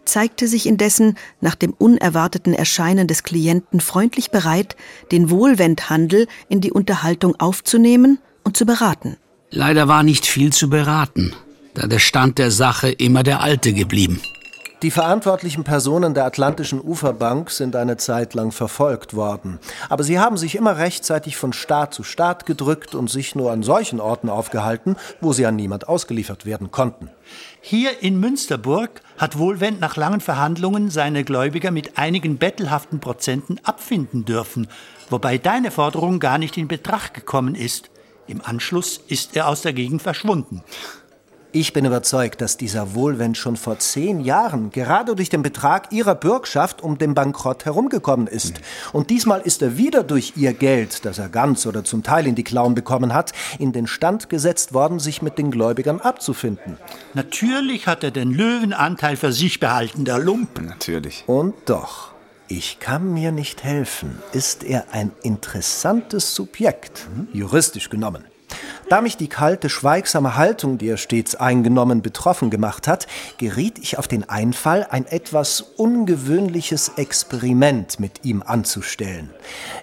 zeigte sich indessen nach dem unerwarteten Erscheinen des Klienten freundlich bereit, den Wohlwendhandel in die Unterhaltung aufzunehmen und zu beraten. Leider war nicht viel zu beraten, da der Stand der Sache immer der alte geblieben. Die verantwortlichen Personen der Atlantischen Uferbank sind eine Zeit lang verfolgt worden. Aber sie haben sich immer rechtzeitig von Staat zu Staat gedrückt und sich nur an solchen Orten aufgehalten, wo sie an niemand ausgeliefert werden konnten. Hier in Münsterburg hat Wohlwend nach langen Verhandlungen seine Gläubiger mit einigen bettelhaften Prozenten abfinden dürfen, wobei deine Forderung gar nicht in Betracht gekommen ist. Im Anschluss ist er aus der Gegend verschwunden. Ich bin überzeugt, dass dieser Wohlwend schon vor zehn Jahren gerade durch den Betrag ihrer Bürgschaft um den Bankrott herumgekommen ist. Und diesmal ist er wieder durch ihr Geld, das er ganz oder zum Teil in die Klauen bekommen hat, in den Stand gesetzt worden, sich mit den Gläubigern abzufinden. Natürlich hat er den Löwenanteil für sich behalten, der Lump. Natürlich. Und doch. Ich kann mir nicht helfen. Ist er ein interessantes Subjekt, juristisch genommen. Da mich die kalte, schweigsame Haltung, die er stets eingenommen, betroffen gemacht hat, geriet ich auf den Einfall, ein etwas ungewöhnliches Experiment mit ihm anzustellen.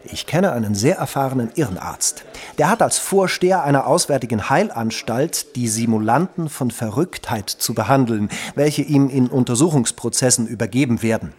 Ich kenne einen sehr erfahrenen Irrenarzt. Der hat als Vorsteher einer auswärtigen Heilanstalt die Simulanten von Verrücktheit zu behandeln, welche ihm in Untersuchungsprozessen übergeben werden.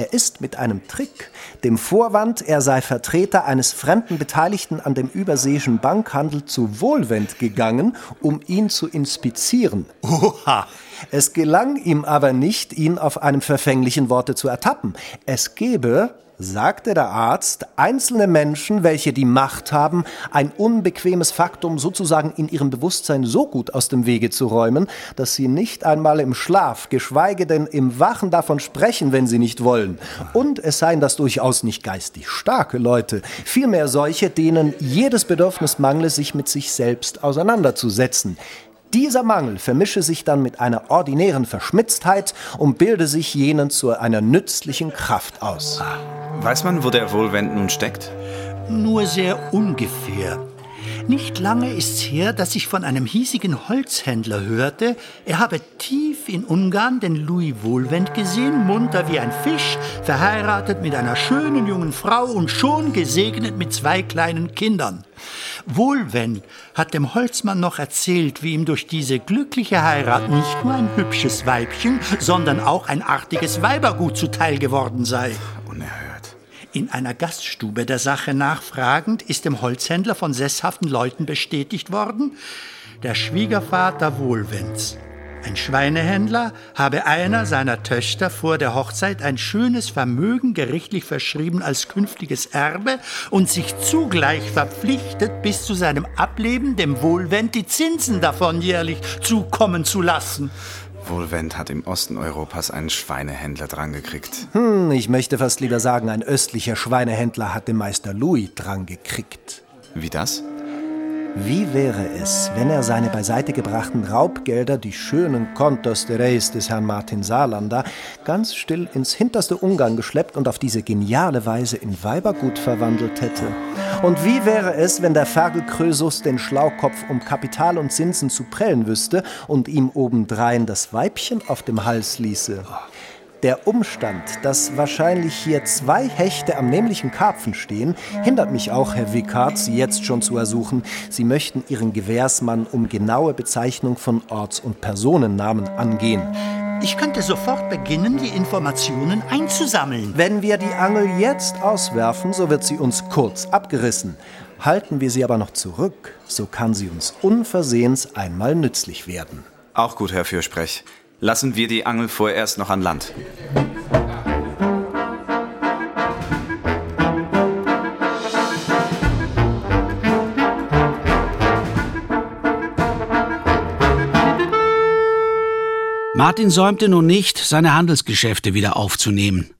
Er ist mit einem Trick, dem Vorwand, er sei Vertreter eines fremden Beteiligten an dem überseeischen Bankhandel zu Wohlwend gegangen, um ihn zu inspizieren. Oha! Es gelang ihm aber nicht, ihn auf einem verfänglichen Worte zu ertappen. Es gebe, sagte der Arzt, einzelne Menschen, welche die Macht haben, ein unbequemes Faktum sozusagen in ihrem Bewusstsein so gut aus dem Wege zu räumen, dass sie nicht einmal im Schlaf, geschweige denn im Wachen davon sprechen, wenn sie nicht wollen. Und es seien das durchaus nicht geistig starke Leute, vielmehr solche, denen jedes Bedürfnis mangle, sich mit sich selbst auseinanderzusetzen. Dieser Mangel vermische sich dann mit einer ordinären Verschmitztheit und bilde sich jenen zu einer nützlichen Kraft aus. Weiß man, wo der Wohlwend nun steckt? Nur sehr ungefähr. Nicht lange ist's her, dass ich von einem hiesigen Holzhändler hörte, er habe tief in Ungarn den Louis Wohlwend gesehen, munter wie ein Fisch, verheiratet mit einer schönen jungen Frau und schon gesegnet mit zwei kleinen Kindern. Wohlwend hat dem Holzmann noch erzählt, wie ihm durch diese glückliche Heirat nicht nur ein hübsches Weibchen, sondern auch ein artiges Weibergut zuteil geworden sei. Unerhört. In einer Gaststube der Sache nachfragend ist dem Holzhändler von sesshaften Leuten bestätigt worden, der Schwiegervater Wohlwends, ein Schweinehändler, habe einer seiner Töchter vor der Hochzeit ein schönes Vermögen gerichtlich verschrieben als künftiges Erbe und sich zugleich verpflichtet, bis zu seinem Ableben dem Wohlwend die Zinsen davon jährlich zukommen zu lassen. Wohlwend hat im Osten Europas einen Schweinehändler drangekriegt. Hm, ich möchte fast lieber sagen, ein östlicher Schweinehändler hat den Meister Louis drangekriegt. Wie das? Wie wäre es, wenn er seine beiseite gebrachten Raubgelder, die schönen Kontos de Reis des Herrn Martin Saarlander, ganz still ins hinterste Ungarn geschleppt und auf diese geniale Weise in Weibergut verwandelt hätte? Und wie wäre es, wenn der Ferkel Krösus den Schlaukopf um Kapital und Zinsen zu prellen wüsste und ihm obendrein das Weibchen auf dem Hals ließe? Der Umstand, dass wahrscheinlich hier zwei Hechte am nämlichen Karpfen stehen, hindert mich auch, Herr Vikart, Sie jetzt schon zu ersuchen. Sie möchten Ihren Gewährsmann um genaue Bezeichnung von Orts- und Personennamen angehen. Ich könnte sofort beginnen, die Informationen einzusammeln. Wenn wir die Angel jetzt auswerfen, so wird sie uns kurz abgerissen. Halten wir sie aber noch zurück, so kann sie uns unversehens einmal nützlich werden. Auch gut, Herr Fürsprech. Lassen wir die Angel vorerst noch an Land. Martin säumte nun nicht, seine Handelsgeschäfte wieder aufzunehmen.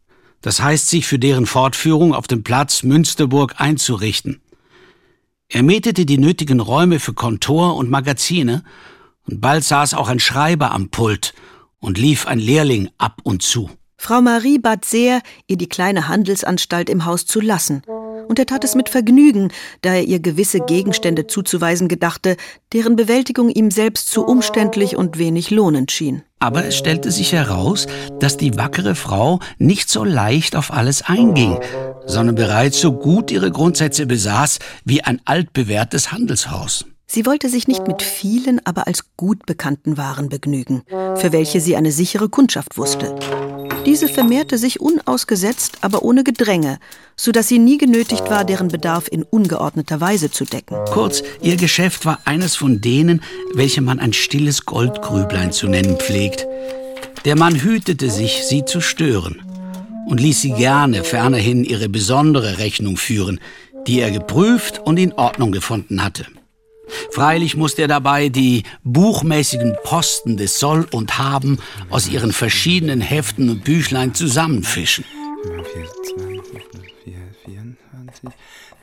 Das heißt, sich für deren Fortführung auf dem Platz Münsterburg einzurichten. Er mietete die nötigen Räume für Kontor und Magazine, und bald saß auch ein Schreiber am Pult und lief ein Lehrling ab und zu. Frau Marie bat sehr, ihr die kleine Handelsanstalt im Haus zu lassen. Und er tat es mit Vergnügen, da er ihr gewisse Gegenstände zuzuweisen gedachte, deren Bewältigung ihm selbst zu umständlich und wenig lohnend schien. Aber es stellte sich heraus, dass die wackere Frau nicht so leicht auf alles einging, sondern bereits so gut ihre Grundsätze besaß wie ein altbewährtes Handelshaus. Sie wollte sich nicht mit vielen, aber als gut bekannten Waren begnügen, für welche sie eine sichere Kundschaft wusste. Diese vermehrte sich unausgesetzt, aber ohne Gedränge, so dass sie nie genötigt war, deren Bedarf in ungeordneter Weise zu decken. Kurz, ihr Geschäft war eines von denen, welche man ein stilles Goldgrüblein zu nennen pflegt. Der Mann hütete sich, sie zu stören und ließ sie gerne fernerhin ihre besondere Rechnung führen, die er geprüft und in Ordnung gefunden hatte. Freilich musste er dabei die buchmäßigen Posten des Soll und Haben aus ihren verschiedenen Heften und Büchlein zusammenfischen. 24,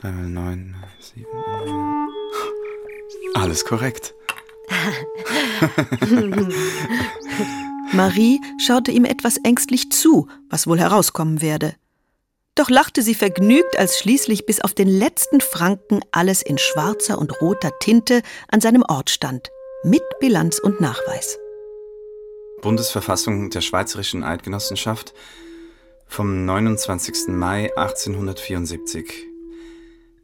9, 7, Alles korrekt. Marie schaute ihm etwas ängstlich zu, was wohl herauskommen werde. Doch lachte sie vergnügt, als schließlich bis auf den letzten Franken alles in schwarzer und roter Tinte an seinem Ort stand, mit Bilanz und Nachweis. Bundesverfassung der Schweizerischen Eidgenossenschaft vom 29. Mai 1874.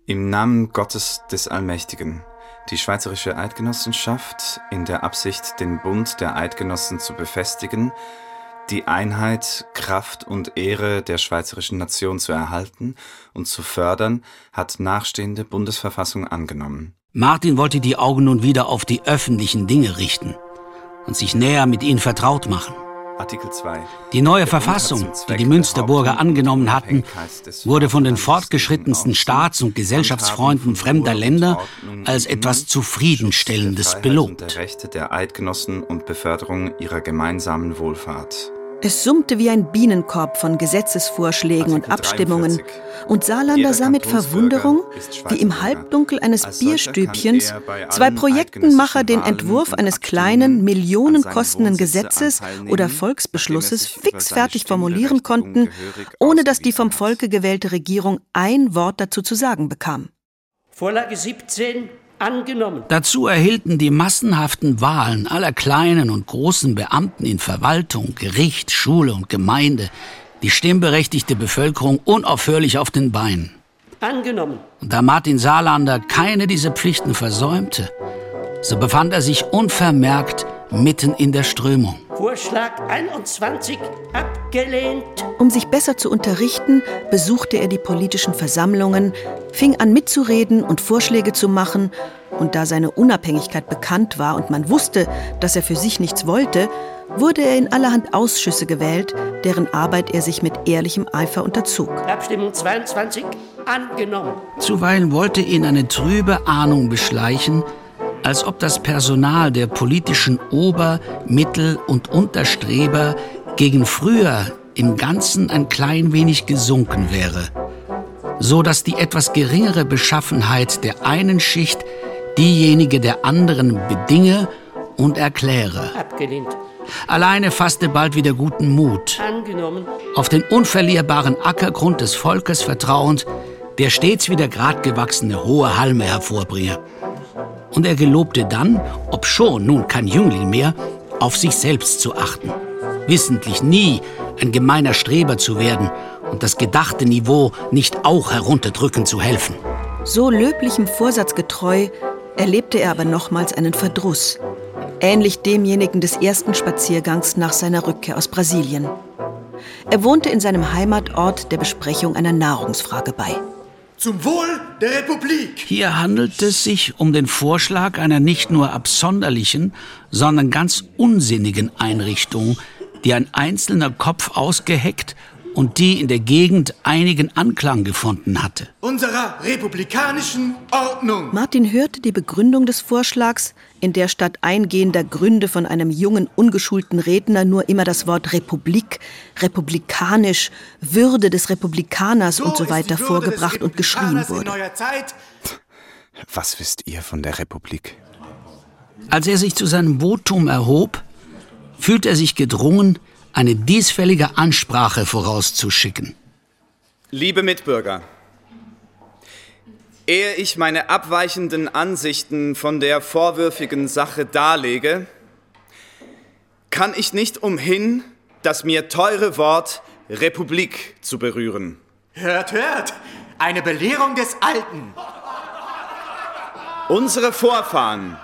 Im Namen Gottes des Allmächtigen. Die Schweizerische Eidgenossenschaft in der Absicht, den Bund der Eidgenossen zu befestigen, die Einheit, Kraft und Ehre der schweizerischen Nation zu erhalten und zu fördern, hat nachstehende Bundesverfassung angenommen. Martin wollte die Augen nun wieder auf die öffentlichen Dinge richten und sich näher mit ihnen vertraut machen. Artikel 2. Die neue Verfassung, die die Münsterburger angenommen hatten, wurde von den fortgeschrittensten Staats- und Gesellschaftsfreunden fremder Länder als etwas Zufriedenstellendes belobt. Der Rechte der Eidgenossen und Beförderung ihrer gemeinsamen Wohlfahrt. Es summte wie ein Bienenkorb von Gesetzesvorschlägen und Abstimmungen, und Saarlander sah mit Verwunderung, wie im Halbdunkel eines Bierstübchens zwei Projektenmacher den Entwurf eines kleinen, millionenkostenden Gesetzes oder Volksbeschlusses fixfertig formulieren konnten, ohne dass die vom Volke gewählte Regierung ein Wort dazu zu sagen bekam. Vorlage 17 angenommen. Dazu erhielten die massenhaften Wahlen aller kleinen und großen Beamten in Verwaltung, Gericht, Schule und Gemeinde die stimmberechtigte Bevölkerung unaufhörlich auf den Beinen. Angenommen. Und da Martin Saarlander keine dieser Pflichten versäumte, so befand er sich unvermerkt mitten in der Strömung. Vorschlag 21 abgelehnt. Um sich besser zu unterrichten, besuchte er die politischen Versammlungen, fing an mitzureden und Vorschläge zu machen, und da seine Unabhängigkeit bekannt war und man wusste, dass er für sich nichts wollte, wurde er in allerhand Ausschüsse gewählt, deren Arbeit er sich mit ehrlichem Eifer unterzog. Abstimmung 22 angenommen. Zuweilen wollte ihn eine trübe Ahnung beschleichen, als ob das Personal der politischen Ober-, Mittel- und Unterstreber gegen früher im Ganzen ein klein wenig gesunken wäre, so dass die etwas geringere Beschaffenheit der einen Schicht diejenige der anderen bedinge und erkläre. Abgelehnt. Alleine fasste bald wieder guten Mut. Angenommen. Auf den unverlierbaren Ackergrund des Volkes vertrauend, der stets wieder grad gewachsene hohe Halme hervorbringe. Und er gelobte dann, obschon nun kein Jüngling mehr, auf sich selbst zu achten. Wissentlich nie ein gemeiner Streber zu werden und das gedachte Niveau nicht auch herunterdrücken zu helfen. So löblichem Vorsatz getreu erlebte er aber nochmals einen Verdruss, ähnlich demjenigen des ersten Spaziergangs nach seiner Rückkehr aus Brasilien. Er wohnte in seinem Heimatort der Besprechung einer Nahrungsfrage bei. Zum Wohl der Republik! Hier handelt es sich um den Vorschlag einer nicht nur absonderlichen, sondern ganz unsinnigen Einrichtung, die ein einzelner Kopf ausgeheckt und die in der Gegend einigen Anklang gefunden hatte. Unserer republikanischen Ordnung. Martin hörte die Begründung des Vorschlags, in der statt eingehender Gründe von einem jungen, ungeschulten Redner nur immer das Wort Republik, republikanisch, Würde des Republikaners so und so weiter vorgebracht und geschrien wurde. Was wisst ihr von der Republik? Als er sich zu seinem Votum erhob, fühlte er sich gedrungen, eine diesfällige Ansprache vorauszuschicken. Liebe Mitbürger, ehe ich meine abweichenden Ansichten von der vorwürfigen Sache darlege, kann ich nicht umhin, das mir teure Wort Republik zu berühren. Hört, hört! Eine Belehrung des Alten! Unsere Vorfahren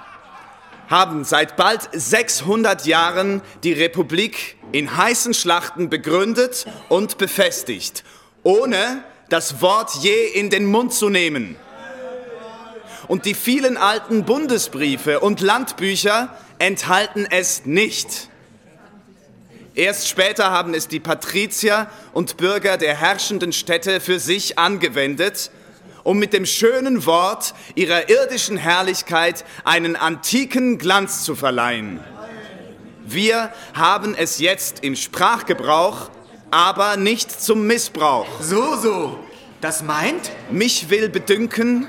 haben seit bald 600 Jahren die Republik in heißen Schlachten begründet und befestigt, ohne das Wort je in den Mund zu nehmen. Und die vielen alten Bundesbriefe und Landbücher enthalten es nicht. Erst später haben es die Patrizier und Bürger der herrschenden Städte für sich angewendet um mit dem schönen Wort ihrer irdischen Herrlichkeit einen antiken Glanz zu verleihen. Wir haben es jetzt im Sprachgebrauch, aber nicht zum Missbrauch. So, so. Das meint? Mich will bedünken,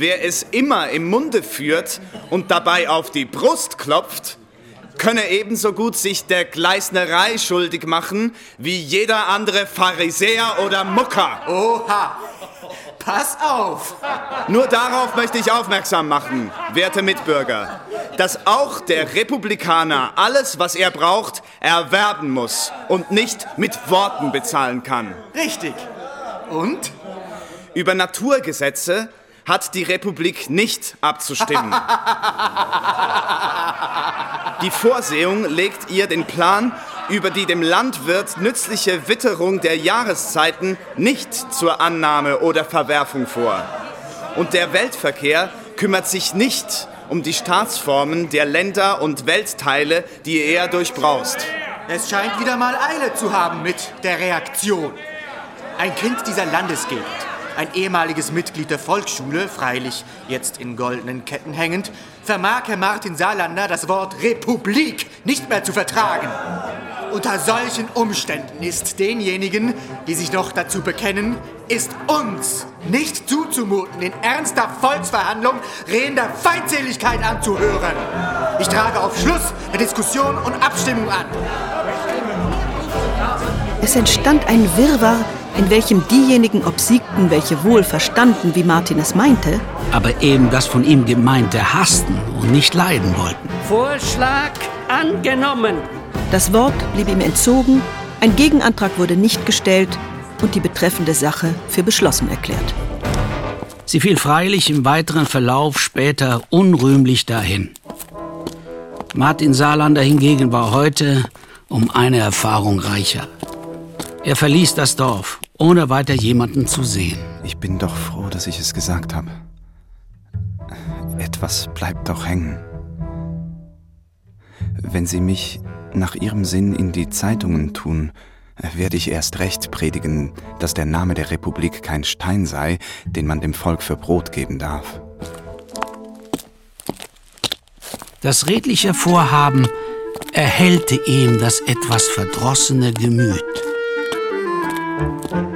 wer es immer im Munde führt und dabei auf die Brust klopft, könne ebenso gut sich der Gleisnerei schuldig machen wie jeder andere Pharisäer oder Mucker. Oha! Pass auf! Nur darauf möchte ich aufmerksam machen, werte Mitbürger, dass auch der Republikaner alles, was er braucht, erwerben muss und nicht mit Worten bezahlen kann. Richtig. Und? Über Naturgesetze hat die Republik nicht abzustimmen. Die Vorsehung legt ihr den Plan über die dem Landwirt nützliche Witterung der Jahreszeiten nicht zur Annahme oder Verwerfung vor. Und der Weltverkehr kümmert sich nicht um die Staatsformen der Länder und Weltteile, die er durchbraust. Es scheint wieder mal Eile zu haben mit der Reaktion. Ein Kind dieser Landesgegend, ein ehemaliges Mitglied der Volksschule, freilich jetzt in goldenen Ketten hängend, vermag Herr Martin Saarlander das Wort Republik nicht mehr zu vertragen. Unter solchen Umständen ist denjenigen, die sich noch dazu bekennen, ist uns nicht zuzumuten, in ernster Volksverhandlung Reden der Feindseligkeit anzuhören. Ich trage auf Schluss der Diskussion und Abstimmung an. Es entstand ein Wirrwarr, in welchem diejenigen obsiegten, welche wohl verstanden, wie Martin es meinte, aber eben das von ihm Gemeinte hassten und nicht leiden wollten. Vorschlag angenommen. Das Wort blieb ihm entzogen, ein Gegenantrag wurde nicht gestellt und die betreffende Sache für beschlossen erklärt. Sie fiel freilich im weiteren Verlauf später unrühmlich dahin. Martin Saarlander hingegen war heute um eine Erfahrung reicher. Er verließ das Dorf, ohne weiter jemanden zu sehen. Ich bin doch froh, dass ich es gesagt habe. Etwas bleibt doch hängen. Wenn Sie mich nach Ihrem Sinn in die Zeitungen tun, werde ich erst recht predigen, dass der Name der Republik kein Stein sei, den man dem Volk für Brot geben darf. Das redliche Vorhaben erhellte ihm das etwas verdrossene Gemüt. Thank you.